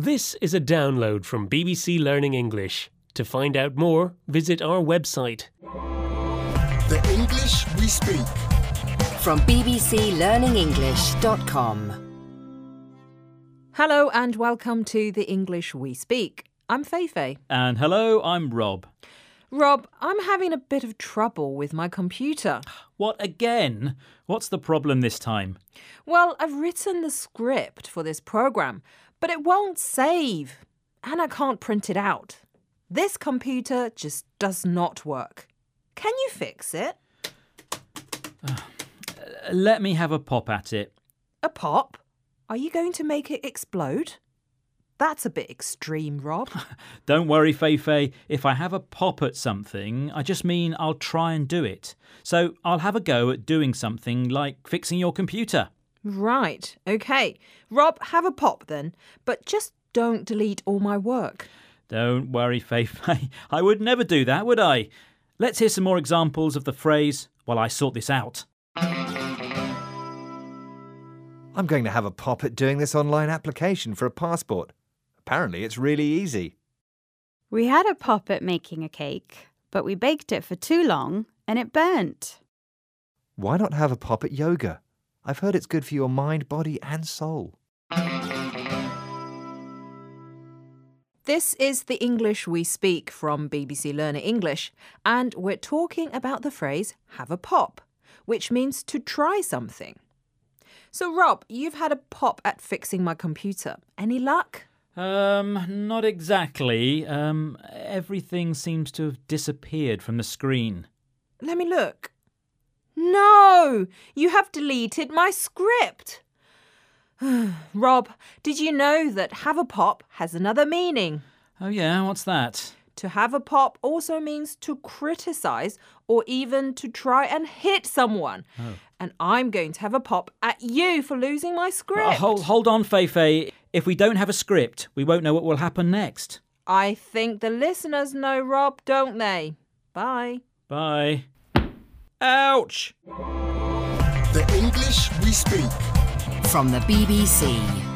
This is a download from BBC Learning English. To find out more, visit our website. The English we speak. From bbclearningenglish.com. Hello and welcome to the English We Speak. I'm Feifei. And hello, I'm Rob. Rob, I'm having a bit of trouble with my computer. What again? What's the problem this time? Well, I've written the script for this program, but it won't save. And I can't print it out. This computer just does not work. Can you fix it? Uh, let me have a pop at it. A pop? Are you going to make it explode? That's a bit extreme, Rob. Don't worry, Feifei. If I have a pop at something, I just mean I'll try and do it. So I'll have a go at doing something like fixing your computer. right, okay. Rob, have a pop then, but just don't delete all my work. Don't worry, Feifei. I would never do that, would I? Let's hear some more examples of the phrase while I sort this out. I'm going to have a pop at doing this online application for a passport. Apparently, it's really easy. We had a pop at making a cake, but we baked it for too long and it burnt. Why not have a pop at yoga? I've heard it's good for your mind, body, and soul. This is the English we speak from BBC Learning English, and we're talking about the phrase have a pop, which means to try something. So, Rob, you've had a pop at fixing my computer. Any luck? Um, not exactly. Um, everything seems to have disappeared from the screen. Let me look. No! You have deleted my script! Rob, did you know that have a pop has another meaning? Oh, yeah, what's that? To have a pop also means to criticize or even to try and hit someone. Oh. And I'm going to have a pop at you for losing my script. Oh, hold, hold on, Feifei. If we don't have a script, we won't know what will happen next. I think the listeners know, Rob, don't they? Bye. Bye. Ouch! The English we speak. From the BBC.